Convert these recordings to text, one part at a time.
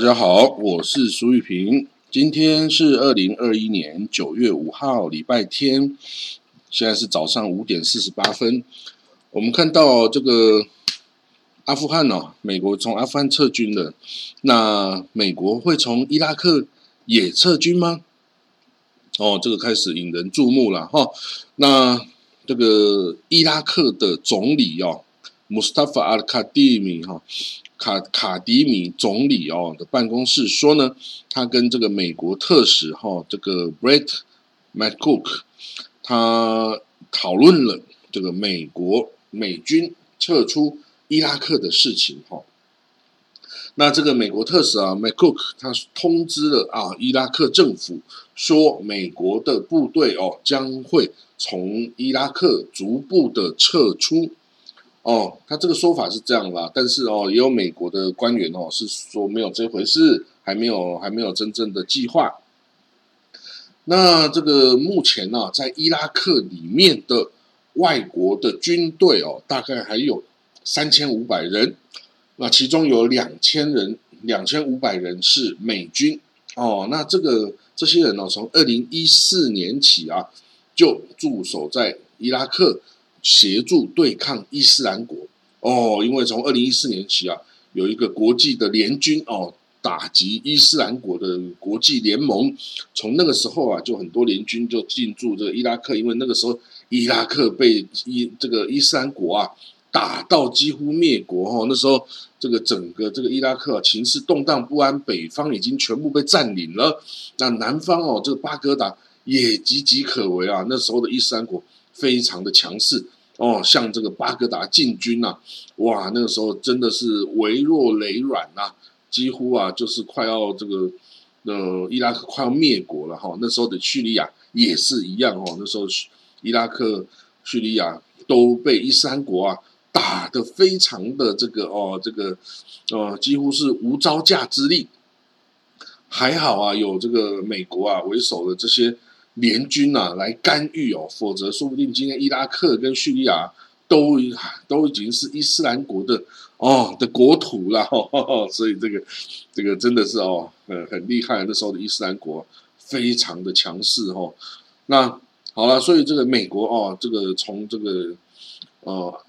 大家好，我是苏玉平。今天是二零二一年九月五号，礼拜天，现在是早上五点四十八分。我们看到这个阿富汗哦，美国从阿富汗撤军了。那美国会从伊拉克也撤军吗？哦，这个开始引人注目了哈。那这个伊拉克的总理哦。穆斯塔法阿卡蒂米哈卡卡迪米总理哦的办公室说呢，他跟这个美国特使哈这个 Brett McCook 他讨论了这个美国美军撤出伊拉克的事情哈。那这个美国特使啊 McCook 他通知了啊伊拉克政府说，美国的部队哦将会从伊拉克逐步的撤出。哦，他这个说法是这样啦，但是哦，也有美国的官员哦是说没有这回事，还没有还没有真正的计划。那这个目前呢，在伊拉克里面的外国的军队哦，大概还有三千五百人，那其中有两千人，两千五百人是美军哦。那这个这些人呢，从二零一四年起啊，就驻守在伊拉克。协助对抗伊斯兰国哦，因为从二零一四年起啊，有一个国际的联军哦，打击伊斯兰国的国际联盟。从那个时候啊，就很多联军就进驻这个伊拉克，因为那个时候伊拉克被伊这个伊斯兰国啊打到几乎灭国哦。那时候这个整个这个伊拉克情势动荡不安，北方已经全部被占领了，那南方哦，这个巴格达也岌岌可危啊。那时候的伊斯兰国。非常的强势哦，像这个巴格达进军呐，哇，那个时候真的是微弱雷软呐，几乎啊就是快要这个呃伊拉克快要灭国了哈。那时候的叙利亚也是一样哦，那时候伊拉克、叙利亚都被伊斯兰国啊打得非常的这个哦，这个呃几乎是无招架之力。还好啊，有这个美国啊为首的这些。联军呐来干预哦，否则说不定今天伊拉克跟叙利亚都都已经是伊斯兰国的哦的国土了，所以这个这个真的是哦，呃很厉害。那时候的伊斯兰国非常的强势哦。那好了，所以这个美国哦，这个从这个呃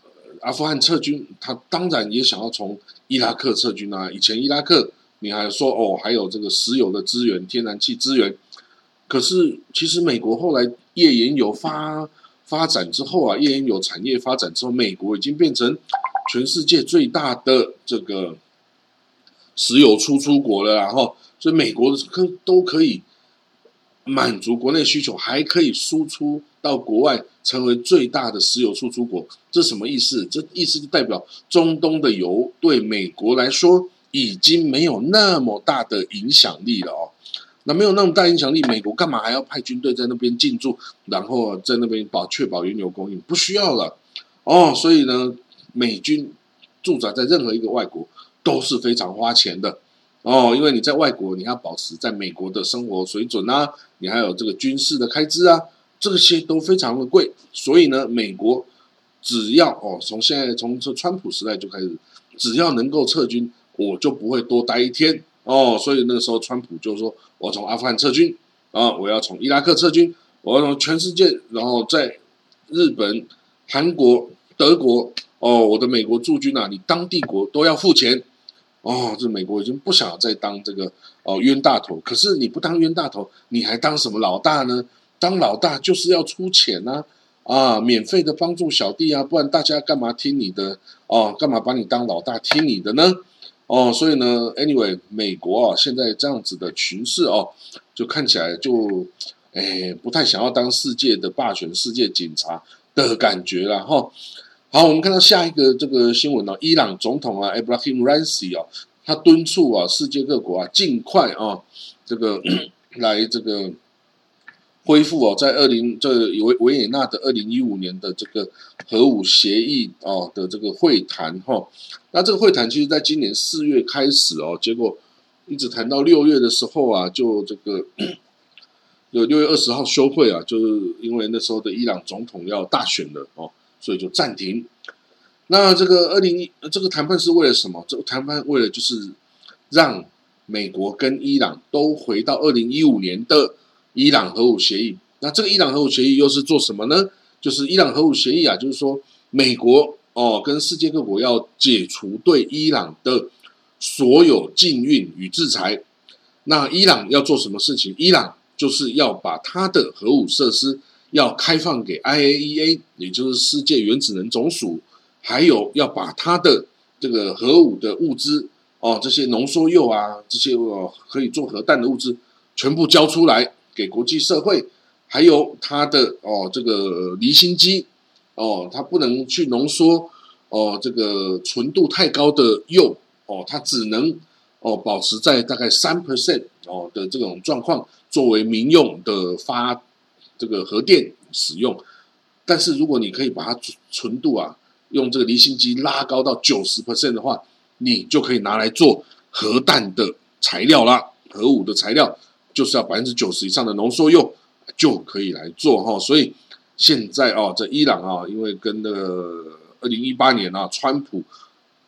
阿富汗撤军，他当然也想要从伊拉克撤军啊。以前伊拉克你还说哦，还有这个石油的资源、天然气资源。可是，其实美国后来页岩油发发展之后啊，页岩油产业发展之后，美国已经变成全世界最大的这个石油输出国了，然后，所以美国可都可以满足国内需求，还可以输出到国外，成为最大的石油输出国。这什么意思？这意思就代表中东的油对美国来说已经没有那么大的影响力了哦。那没有那么大影响力，美国干嘛还要派军队在那边进驻，然后在那边保确保原油供应？不需要了哦。所以呢，美军驻扎在任何一个外国都是非常花钱的哦，因为你在外国，你要保持在美国的生活水准啊，你还有这个军事的开支啊，这些都非常的贵。所以呢，美国只要哦，从现在从这川普时代就开始，只要能够撤军，我就不会多待一天。哦，所以那个时候，川普就说：“我从阿富汗撤军啊，我要从伊拉克撤军，我要从全世界，然后在日本、韩国、德国，哦，我的美国驻军啊，你当地国都要付钱。哦，这美国已经不想再当这个哦冤大头。可是你不当冤大头，你还当什么老大呢？当老大就是要出钱呐，啊，免费的帮助小弟啊，不然大家干嘛听你的？哦，干嘛把你当老大听你的呢？”哦，所以呢，anyway，美国啊，现在这样子的局势哦，就看起来就，哎，不太想要当世界的霸权、世界警察的感觉了哈。好，我们看到下一个这个新闻呢，伊朗总统啊，Ibrahim Raisi 啊，他敦促啊，世界各国啊，尽快啊，这个 来这个。恢复哦，在二零这维维也纳的二零一五年的这个核武协议哦的这个会谈哈，那这个会谈其实在今年四月开始哦，结果一直谈到六月的时候啊，就这个 有六月二十号休会啊，就是因为那时候的伊朗总统要大选了哦，所以就暂停。那这个二零一这个谈判是为了什么？这个谈判为了就是让美国跟伊朗都回到二零一五年的伊朗核武协议。那这个伊朗核武协议又是做什么呢？就是伊朗核武协议啊，就是说美国哦跟世界各国要解除对伊朗的所有禁运与制裁。那伊朗要做什么事情？伊朗就是要把它的核武设施要开放给 IAEA，也就是世界原子能总署，还有要把它的这个核武的物资哦，这些浓缩铀啊，这些哦可以做核弹的物资，全部交出来给国际社会。还有它的哦，这个离心机哦，它不能去浓缩哦，这个纯度太高的铀哦，它只能哦保持在大概三 percent 哦的这种状况，作为民用的发这个核电使用。但是如果你可以把它纯度啊，用这个离心机拉高到九十 percent 的话，你就可以拿来做核弹的材料啦，核武的材料就是要百分之九十以上的浓缩铀。就可以来做哈，所以现在哦，在伊朗啊，因为跟那个二零一八年啊，川普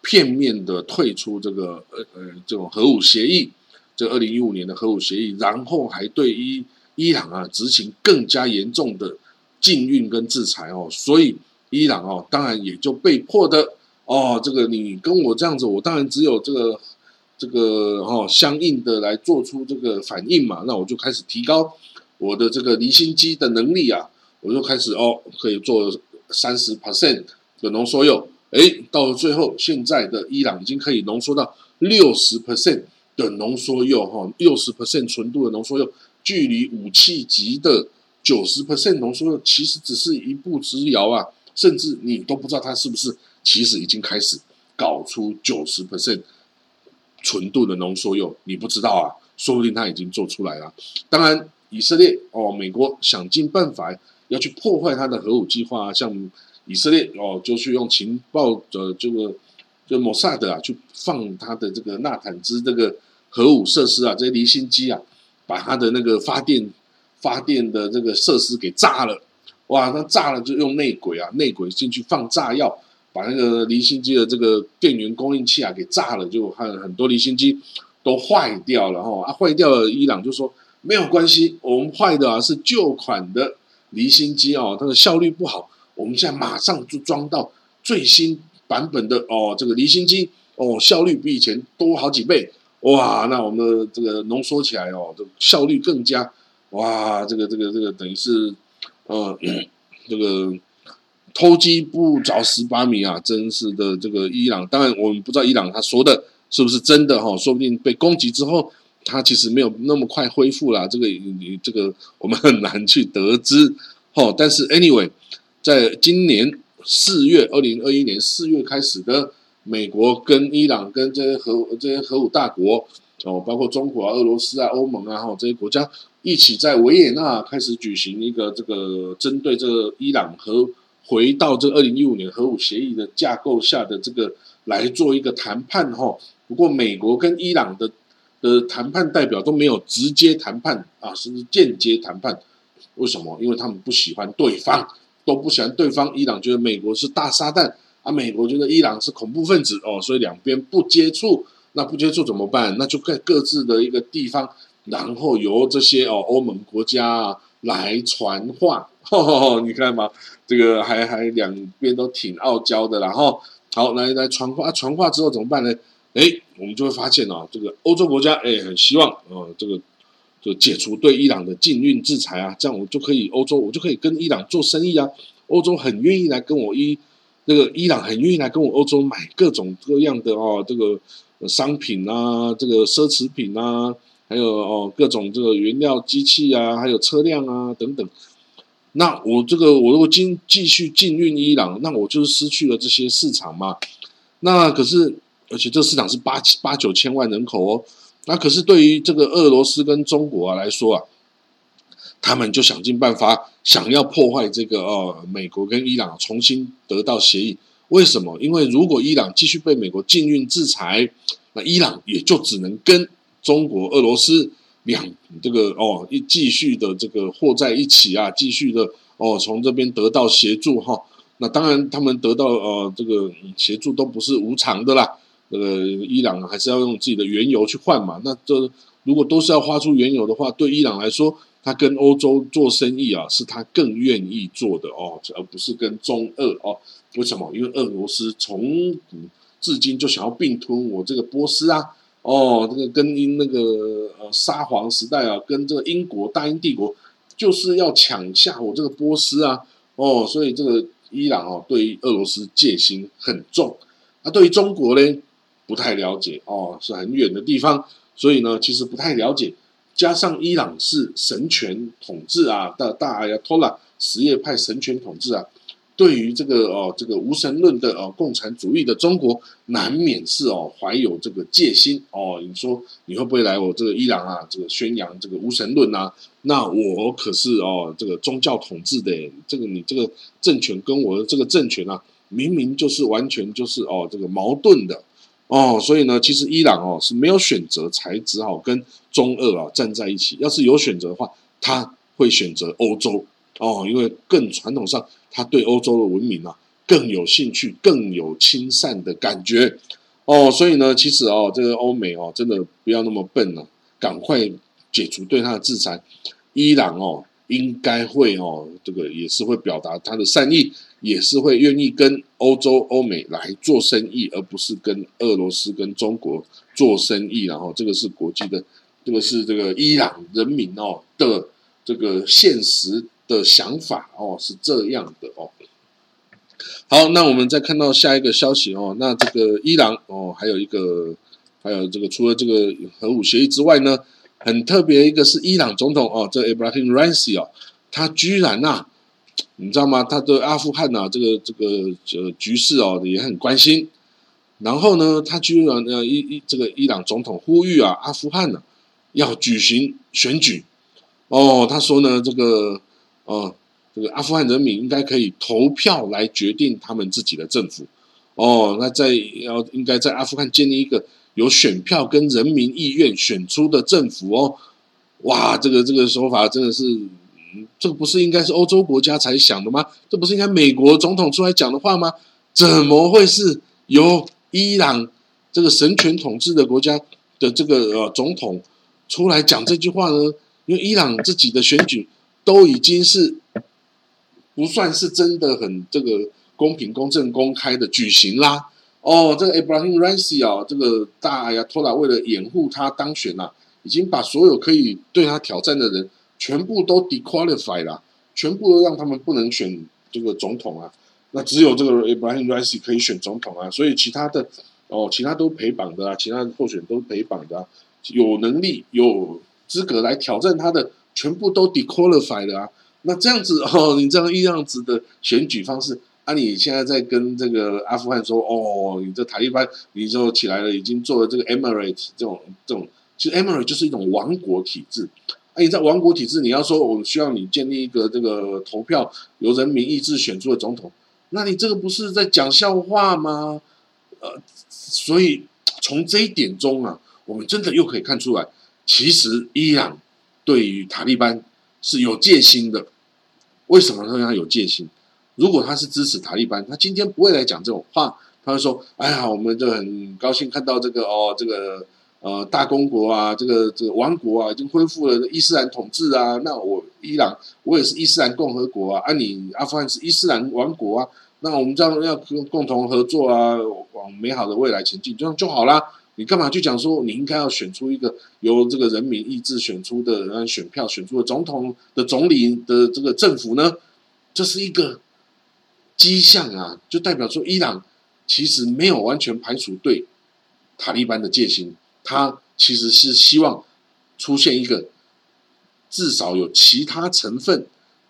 片面的退出这个呃呃这种核武协议，这二零一五年的核武协议，然后还对伊伊朗啊执行更加严重的禁运跟制裁哦，所以伊朗哦，当然也就被迫的哦，这个你跟我这样子，我当然只有这个这个哦相应的来做出这个反应嘛，那我就开始提高。我的这个离心机的能力啊，我就开始哦，可以做三十 percent 的浓缩铀，哎，到了最后，现在的伊朗已经可以浓缩到六十 percent 的浓缩铀哈，六十 percent 纯度的浓缩铀，距离武器级的九十 percent 浓缩铀其实只是一步之遥啊，甚至你都不知道它是不是其实已经开始搞出九十 percent 纯度的浓缩铀，你不知道啊，说不定他已经做出来了，当然。以色列哦，美国想尽办法要去破坏他的核武计划啊，像以色列哦，就去用情报的这个就摩萨德啊，去放他的这个纳坦兹这个核武设施啊，这些离心机啊，把他的那个发电发电的这个设施给炸了，哇，那炸了就用内鬼啊，内鬼进去放炸药，把那个离心机的这个电源供应器啊给炸了，就还有很多离心机都坏掉了哈，啊，坏掉了，伊朗就说。没有关系，我们坏的啊是旧款的离心机哦，它的效率不好。我们现在马上就装到最新版本的哦，这个离心机哦，效率比以前多好几倍哇！那我们的这个浓缩起来哦，这效率更加哇！这个这个这个等于是呃，这个偷鸡不着蚀把米啊！真是的，这个伊朗，当然我们不知道伊朗他说的是不是真的哈，说不定被攻击之后。它其实没有那么快恢复啦，这个你这个我们很难去得知，哦。但是 anyway，在今年四月，二零二一年四月开始的，美国跟伊朗跟这些核这些核武大国哦，包括中国啊、俄罗斯啊、欧盟啊，哈这些国家一起在维也纳开始举行一个这个针对这个伊朗核回到这二零一五年核武协议的架构下的这个来做一个谈判，哈。不过美国跟伊朗的。的谈判代表都没有直接谈判啊，甚至间接谈判。为什么？因为他们不喜欢对方，都不喜欢对方。伊朗觉得美国是大撒旦啊，美国觉得伊朗是恐怖分子哦，所以两边不接触。那不接触怎么办？那就在各自的一个地方，然后由这些哦欧盟国家啊来传话。吼吼吼你看嘛，这个还还两边都挺傲娇的。然后好来来传话，传话之后怎么办呢？哎，我们就会发现啊，这个欧洲国家哎很希望啊，这个就解除对伊朗的禁运制裁啊，这样我就可以欧洲我就可以跟伊朗做生意啊。欧洲很愿意来跟我伊那个伊朗很愿意来跟我欧洲买各种各样的哦，这个商品啊，这个奢侈品啊，还有哦各种这个原料机器啊，还有车辆啊等等。那我这个我如果今继续禁运伊朗，那我就是失去了这些市场嘛。那可是。而且这市场是八八九千万人口哦，那可是对于这个俄罗斯跟中国啊来说啊，他们就想尽办法想要破坏这个哦，美国跟伊朗重新得到协议。为什么？因为如果伊朗继续被美国禁运制裁，那伊朗也就只能跟中国、俄罗斯两这个哦一继续的这个和在一起啊，继续的哦从这边得到协助哈。那当然，他们得到呃这个协助都不是无偿的啦。这个伊朗还是要用自己的原油去换嘛。那这如果都是要花出原油的话，对伊朗来说，他跟欧洲做生意啊，是他更愿意做的哦，而不是跟中俄哦。为什么？因为俄罗斯从至今就想要并吞我这个波斯啊。哦，这个跟英那个呃沙皇时代啊，跟这个英国大英帝国就是要抢下我这个波斯啊，哦，所以这个伊朗哦，对于俄罗斯戒心很重，那对于中国呢，不太了解哦，是很远的地方，所以呢，其实不太了解，加上伊朗是神权统治啊，的大阿亚托拉什叶派神权统治啊。对于这个哦，这个无神论的哦，共产主义的中国，难免是哦怀有这个戒心哦。你说你会不会来我这个伊朗啊？这个宣扬这个无神论啊？那我可是哦这个宗教统治的，这个你这个政权跟我的这个政权啊，明明就是完全就是哦这个矛盾的哦。所以呢，其实伊朗哦是没有选择，才只好跟中俄啊站在一起。要是有选择的话，他会选择欧洲。哦，因为更传统上，他对欧洲的文明啊更有兴趣，更有亲善的感觉。哦，所以呢，其实哦，这个欧美哦，真的不要那么笨了，赶快解除对他的制裁。伊朗哦，应该会哦，这个也是会表达他的善意，也是会愿意跟欧洲、欧美来做生意，而不是跟俄罗斯、跟中国做生意。然后，这个是国际的，这个是这个伊朗人民哦的这个现实。的想法哦是这样的哦，好，那我们再看到下一个消息哦，那这个伊朗哦，还有一个，还有这个除了这个核武协议之外呢，很特别一个是伊朗总统哦，这 Ibrahim Raisi 哦，他居然呐，你知道吗？他对阿富汗呐这个这个呃局势哦也很关心，然后呢，他居然呃伊伊这个伊朗总统呼吁啊，阿富汗呢要举行选举哦，他说呢这个。哦，这个阿富汗人民应该可以投票来决定他们自己的政府。哦，那在要应该在阿富汗建立一个有选票跟人民意愿选出的政府哦。哇，这个这个说法真的是，这个不是应该是欧洲国家才想的吗？这不是应该美国总统出来讲的话吗？怎么会是由伊朗这个神权统治的国家的这个呃总统出来讲这句话呢？因为伊朗自己的选举。都已经是不算是真的很这个公平、公正、公开的举行啦。哦，这个 Abraham Raisi 啊，这个大呀托拉为了掩护他当选啊，已经把所有可以对他挑战的人全部都 dequalify 了，全部都让他们不能选这个总统啊。那只有这个 Abraham Raisi 可以选总统啊，所以其他的哦，其他都陪绑的啊，其他的候选都陪绑的，啊有能力、有资格来挑战他的。全部都 dequalified 啊，那这样子 哦，你这样一样子的选举方式啊，你现在在跟这个阿富汗说哦，你这塔利班你就起来了，已经做了这个 emirate 这种这种，其实 emirate 就是一种王国体制。啊，你在王国体制，你要说我们需要你建立一个这个投票由人民意志选出的总统，那你这个不是在讲笑话吗？呃，所以从这一点中啊，我们真的又可以看出来，其实伊朗。对于塔利班是有戒心的，为什么他有戒心？如果他是支持塔利班，他今天不会来讲这种话。他会说：“哎呀，我们就很高兴看到这个哦，这个呃大公国啊，这个这个王国啊，已经恢复了伊斯兰统治啊。那我伊朗，我也是伊斯兰共和国啊。啊，你阿富汗是伊斯兰王国啊。那我们这样要共同合作啊，往美好的未来前进，这样就好啦。你干嘛去讲说你应该要选出一个由这个人民意志选出的选票选出的总统的总理的这个政府呢？这是一个迹象啊，就代表说伊朗其实没有完全排除对塔利班的戒心，他其实是希望出现一个至少有其他成分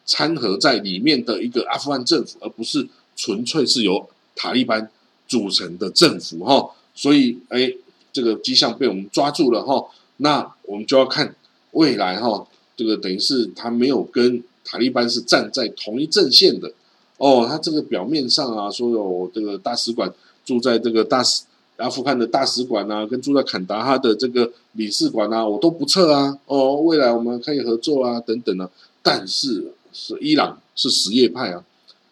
掺合在里面的一个阿富汗政府，而不是纯粹是由塔利班组成的政府哈。所以，哎。这个迹象被我们抓住了哈，那我们就要看未来哈，这个等于是他没有跟塔利班是站在同一阵线的哦，他这个表面上啊说有这个大使馆住在这个大使阿富汗的大使馆啊，跟住在坎达哈的这个领事馆啊，我都不撤啊哦，未来我们可以合作啊等等啊，但是是伊朗是什叶派啊，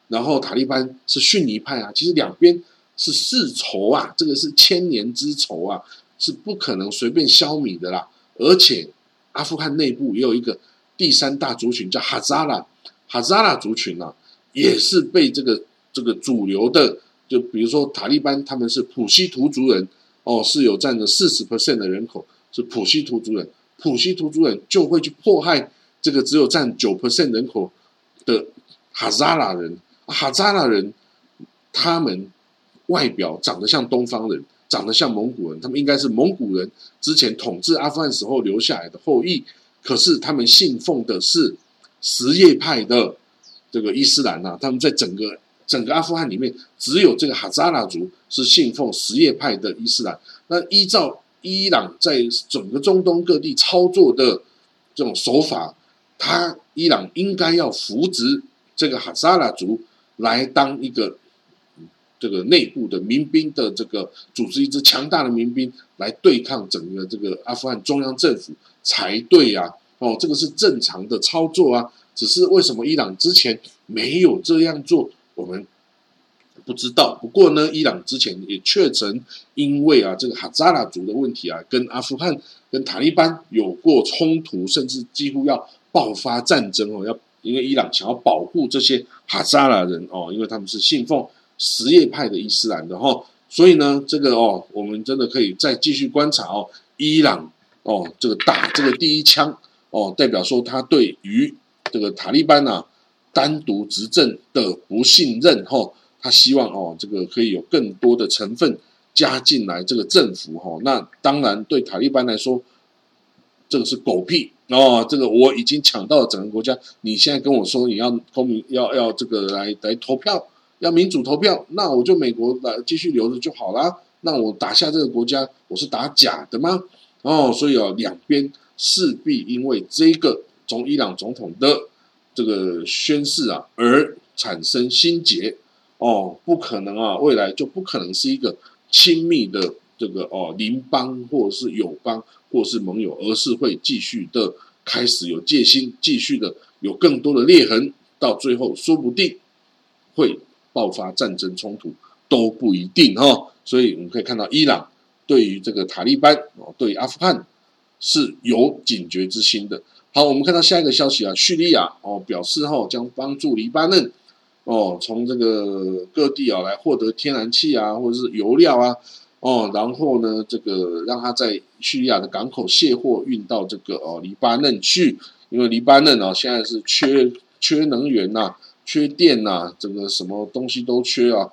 然后塔利班是逊尼派啊，其实两边。是世仇啊，这个是千年之仇啊，是不可能随便消弭的啦。而且阿富汗内部也有一个第三大族群叫哈扎拉，哈扎拉族群啊，也是被这个这个主流的，就比如说塔利班，他们是普希图族人哦，是有占着四十 percent 的人口是普希图族人，普希图族人就会去迫害这个只有占九 percent 人口的哈扎拉人，哈扎拉人他们外表长得像东方人。长得像蒙古人，他们应该是蒙古人之前统治阿富汗时候留下来的后裔。可是他们信奉的是什叶派的这个伊斯兰呐。他们在整个整个阿富汗里面，只有这个哈扎拉族是信奉什叶派的伊斯兰。那依照伊朗在整个中东各地操作的这种手法，他伊朗应该要扶植这个哈扎拉族来当一个。这个内部的民兵的这个组织一支强大的民兵来对抗整个这个阿富汗中央政府才对呀！哦，这个是正常的操作啊。只是为什么伊朗之前没有这样做，我们不知道。不过呢，伊朗之前也确曾因为啊这个哈扎拉族的问题啊，跟阿富汗跟塔利班有过冲突，甚至几乎要爆发战争哦。要因为伊朗想要保护这些哈扎拉人哦，因为他们是信奉。什叶派的伊斯兰的哈，所以呢，这个哦，我们真的可以再继续观察哦，伊朗哦，这个打这个第一枪哦，代表说他对于这个塔利班呐单独执政的不信任哈，他希望哦，这个可以有更多的成分加进来这个政府哈，那当然对塔利班来说，这个是狗屁哦，这个我已经抢到了整个国家，你现在跟我说你要公民要要这个来来投票。要民主投票，那我就美国来继续留着就好啦。那我打下这个国家，我是打假的吗？哦，所以啊，两边势必因为这个从伊朗总统的这个宣誓啊而产生心结。哦，不可能啊，未来就不可能是一个亲密的这个哦邻邦或者是友邦或是盟友，而是会继续的开始有戒心，继续的有更多的裂痕，到最后说不定会。爆发战争冲突都不一定哈，所以我们可以看到伊朗对于这个塔利班哦，对阿富汗是有警觉之心的。好，我们看到下一个消息啊，叙利亚哦表示哈将帮助黎巴嫩哦从这个各地啊来获得天然气啊或者是油料啊哦，然后呢这个让他在叙利亚的港口卸货运到这个哦黎巴嫩去，因为黎巴嫩啊现在是缺缺能源呐。缺电呐，这个什么东西都缺啊，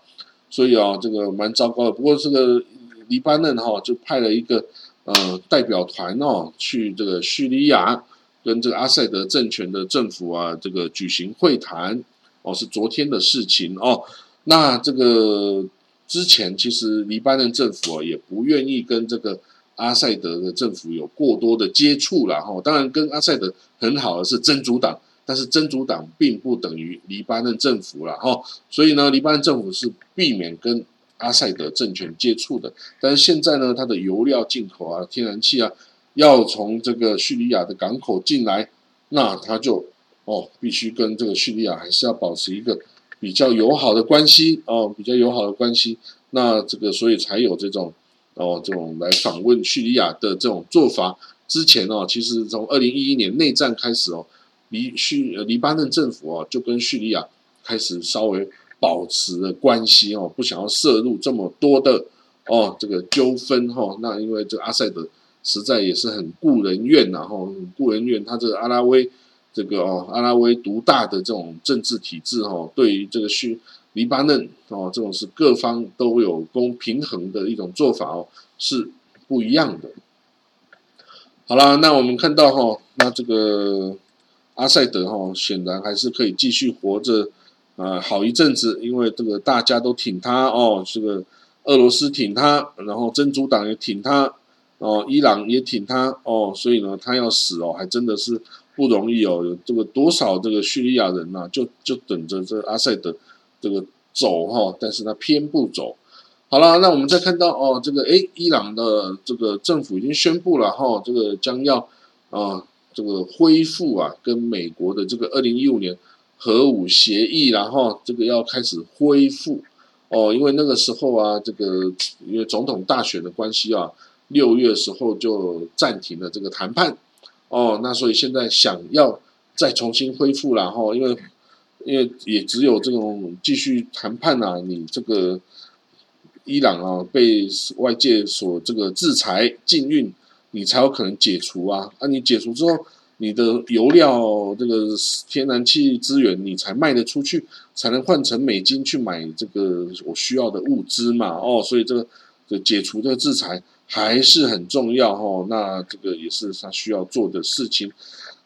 所以啊，这个蛮糟糕的。不过这个黎巴嫩哈就派了一个呃代表团哦，去这个叙利亚跟这个阿塞德政权的政府啊，这个举行会谈哦，是昨天的事情哦。那这个之前其实黎巴嫩政府啊也不愿意跟这个阿塞德的政府有过多的接触了哈。当然跟阿塞德很好的是真主党。但是真主党并不等于黎巴嫩政府了哈，所以呢，黎巴嫩政府是避免跟阿塞德政权接触的。但是现在呢，它的油料进口啊、天然气啊，要从这个叙利亚的港口进来，那他就哦，必须跟这个叙利亚还是要保持一个比较友好的关系哦，比较友好的关系。那这个所以才有这种哦，这种来访问叙利亚的这种做法。之前哦，其实从二零一一年内战开始哦。黎叙黎巴嫩政府啊，就跟叙利亚开始稍微保持了关系哦，不想要涉入这么多的哦这个纠纷哈。那因为这阿塞德实在也是很顾人怨呐哈，顾人怨。他这个阿拉维这个哦阿拉维独大的这种政治体制哈，对于这个叙黎巴嫩哦这种是各方都有公平衡的一种做法哦，是不一样的。好了，那我们看到哈，那这个。阿塞德哈显然还是可以继续活着，啊，好一阵子，因为这个大家都挺他哦，这个俄罗斯挺他，然后真主党也挺他，哦，伊朗也挺他哦，所以呢，他要死哦，还真的是不容易哦，有这个多少这个叙利亚人呐，就就等着这阿塞德这个走哈，但是他偏不走。好了，那我们再看到哦，这个诶，伊朗的这个政府已经宣布了哈，这个将要啊。这个恢复啊，跟美国的这个二零一五年核武协议，然后这个要开始恢复哦，因为那个时候啊，这个因为总统大选的关系啊，六月时候就暂停了这个谈判。哦，那所以现在想要再重新恢复然后，因为因为也只有这种继续谈判啊，你这个伊朗啊被外界所这个制裁禁运，你才有可能解除啊。啊，你解除之后。你的油料这个天然气资源，你才卖得出去，才能换成美金去买这个我需要的物资嘛？哦，所以这个这解除这个制裁还是很重要哦。那这个也是他需要做的事情。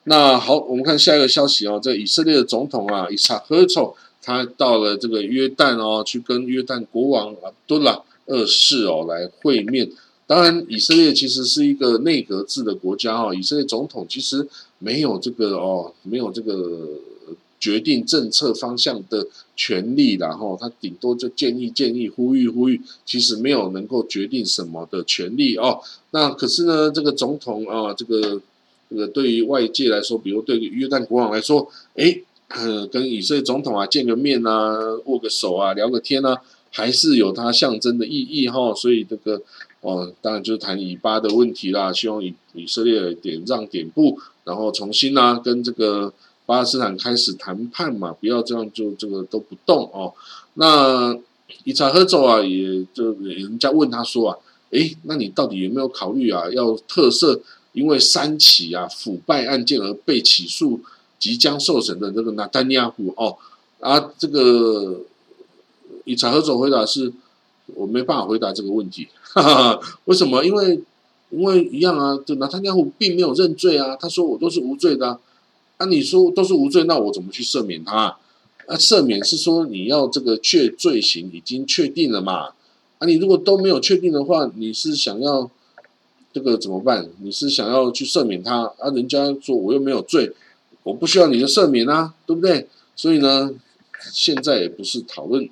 那好，我们看下一个消息哦，这以色列的总统啊，伊萨赫丑，他到了这个约旦哦，去跟约旦国王阿多拉二世哦来会面。当然，以色列其实是一个内阁制的国家哦。以色列总统其实没有这个哦，没有这个决定政策方向的权利，然后他顶多就建议、建议、呼吁、呼吁，其实没有能够决定什么的权利哦。那可是呢，这个总统啊，这个这个对于外界来说，比如对约旦国王来说，哎，跟以色列总统啊见个面啊，握个手啊，聊个天啊，还是有它象征的意义哈。所以这个。哦，当然就是谈以巴的问题啦，希望以以色列点让点步，然后重新呢跟这个巴勒斯坦开始谈判嘛，不要这样就这个都不动哦。那以查赫走啊，也就人家问他说啊，诶，那你到底有没有考虑啊，要特赦因为三起啊腐败案件而被起诉、即将受审的这个纳丹尼亚胡哦？啊，这个以查赫走回答是。我没办法回答这个问题，为什么？因为因为一样啊，就拿他家户并没有认罪啊，他说我都是无罪的，啊，你说都是无罪，那我怎么去赦免他？啊，赦免是说你要这个确罪行已经确定了嘛？啊，你如果都没有确定的话，你是想要这个怎么办？你是想要去赦免他？啊，人家说我又没有罪，我不需要你的赦免啊，对不对？所以呢，现在也不是讨论。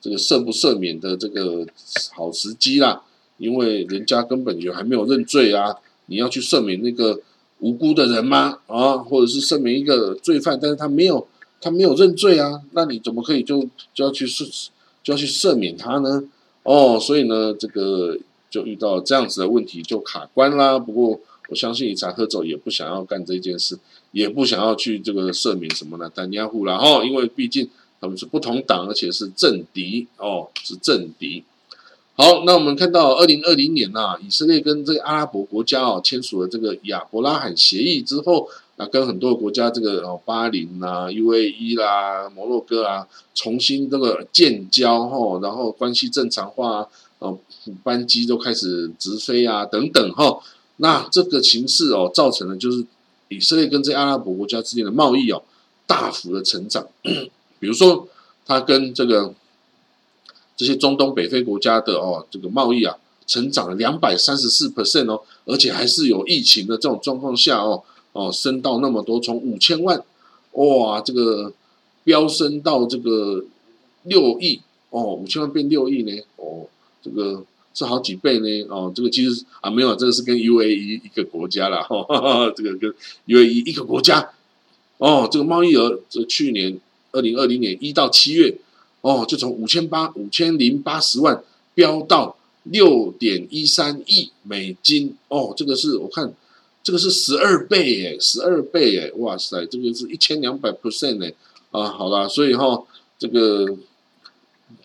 这个赦不赦免的这个好时机啦，因为人家根本就还没有认罪啊！你要去赦免那个无辜的人吗？啊，或者是赦免一个罪犯，但是他没有他没有认罪啊，那你怎么可以就就要去赦就要去赦免他呢？哦，所以呢，这个就遇到这样子的问题，就卡关啦。不过我相信，以查赫走也不想要干这件事，也不想要去这个赦免什么呢？丹尼亚胡啦，哦，因为毕竟。他们是不同党，而且是政敌哦，是政敌。好，那我们看到二零二零年呐，以色列跟这个阿拉伯国家哦签署了这个亚伯拉罕协议之后，那跟很多国家这个哦巴林啦、UAE 啦、摩洛哥啊，重新这个建交哈，然后关系正常化，哦班机都开始直飞啊等等哈。那这个形势哦，造成了就是以色列跟这阿拉伯国家之间的贸易哦大幅的成长。比如说，它跟这个这些中东北非国家的哦，这个贸易啊，成长了两百三十四 percent 哦，而且还是有疫情的这种状况下哦，哦，升到那么多，从五千万哇，这个飙升到这个六亿哦，五千万变六亿呢，哦，这个是好几倍呢，哦，这个其实啊没有，这个是跟 UAE 一个国家了哈，这个跟 UAE 一个国家哦，这个贸易额这去年。二零二零年一到七月，哦，就从五千八五千零八十万飙到六点一三亿美金，哦，这个是我看这个是十二倍耶，十二倍耶，哇塞，这个是一千两百 percent 呢，啊，好啦，所以哈，这个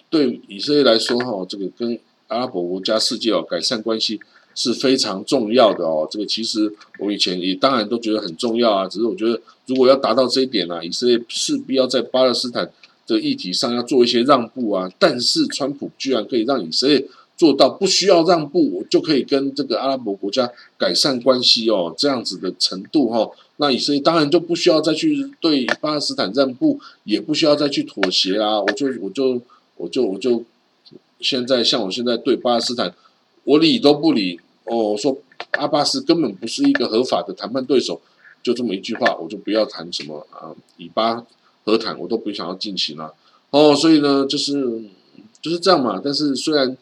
对以色列来说哈，这个跟阿拉伯国家世界哦改善关系是非常重要的哦，这个其实我以前也当然都觉得很重要啊，只是我觉得。如果要达到这一点呢，以色列势必要在巴勒斯坦的议题上要做一些让步啊。但是川普居然可以让以色列做到不需要让步，就可以跟这个阿拉伯国家改善关系哦，这样子的程度哈。那以色列当然就不需要再去对巴勒斯坦让步，也不需要再去妥协啦。我就我就我就我就现在像我现在对巴勒斯坦，我理都不理哦，说阿巴斯根本不是一个合法的谈判对手。就这么一句话，我就不要谈什么啊，以巴和谈，我都不想要进行了。哦，所以呢，就是就是这样嘛。但是虽然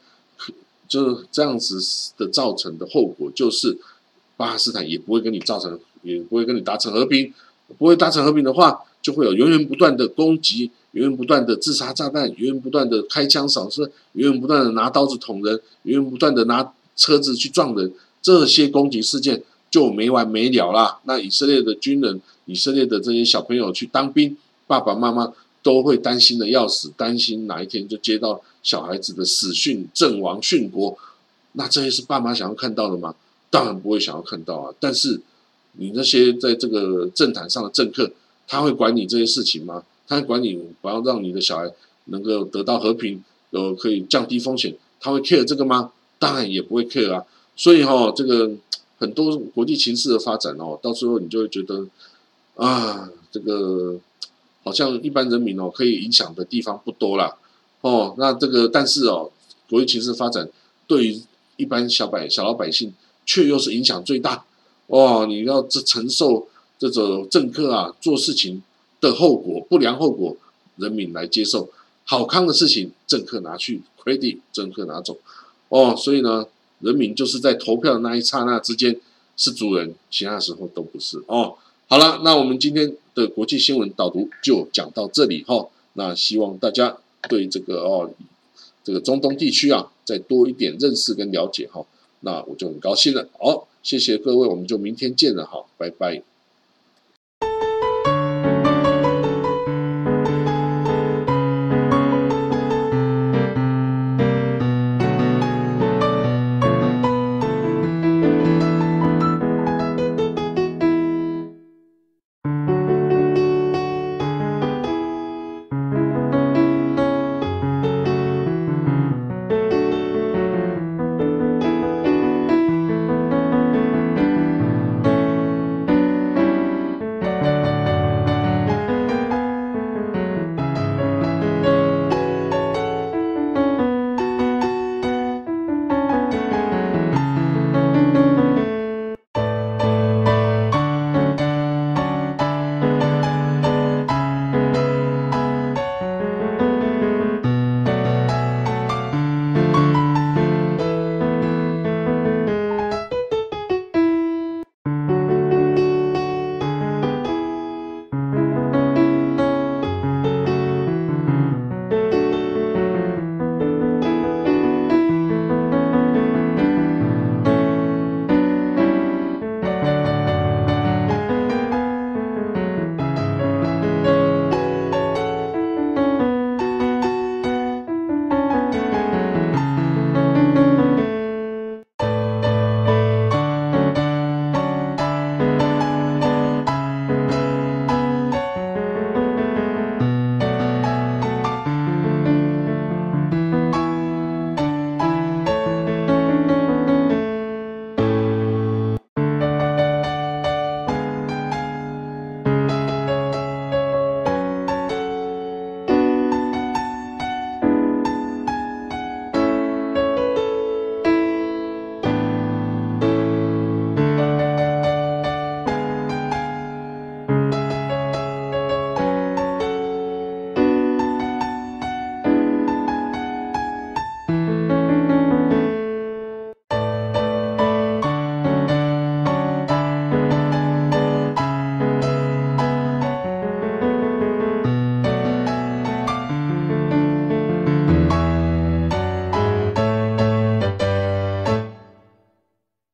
就这样子的造成的后果，就是巴勒斯坦也不会跟你造成，也不会跟你达成和平，不会达成和平的话，就会有源源不断的攻击，源源不断的自杀炸弹，源源不断的开枪扫射，源源不断的拿刀子捅人，源源不断的拿车子去撞人，这些攻击事件就没完没了啦。那以色列的军人，以色列的这些小朋友去当兵，爸爸妈妈都会担心的要死，担心哪一天就接到小孩子的死讯、阵亡、殉国。那这些是爸妈想要看到的吗？当然不会想要看到啊。但是你那些在这个政坛上的政客，他会管你这些事情吗？他会管你不要让你的小孩能够得到和平，呃，可以降低风险，他会 care 这个吗？当然也不会 care 啊。所以哈，这个很多国际情势的发展哦，到时候你就会觉得啊，这个好像一般人民哦可以影响的地方不多啦。哦。那这个但是哦，国际情势发展对于一般小百小老百姓却又是影响最大。哦，你要这承受这种政客啊做事情的后果，不良后果，人民来接受。好康的事情，政客拿去 credit，政客拿走。哦，所以呢，人民就是在投票的那一刹那之间是主人，其他时候都不是。哦，好了，那我们今天的国际新闻导读就讲到这里哈。那希望大家对这个哦，这个中东地区啊，再多一点认识跟了解哈。那我就很高兴了。好。谢谢各位，我们就明天见了，哈，拜拜。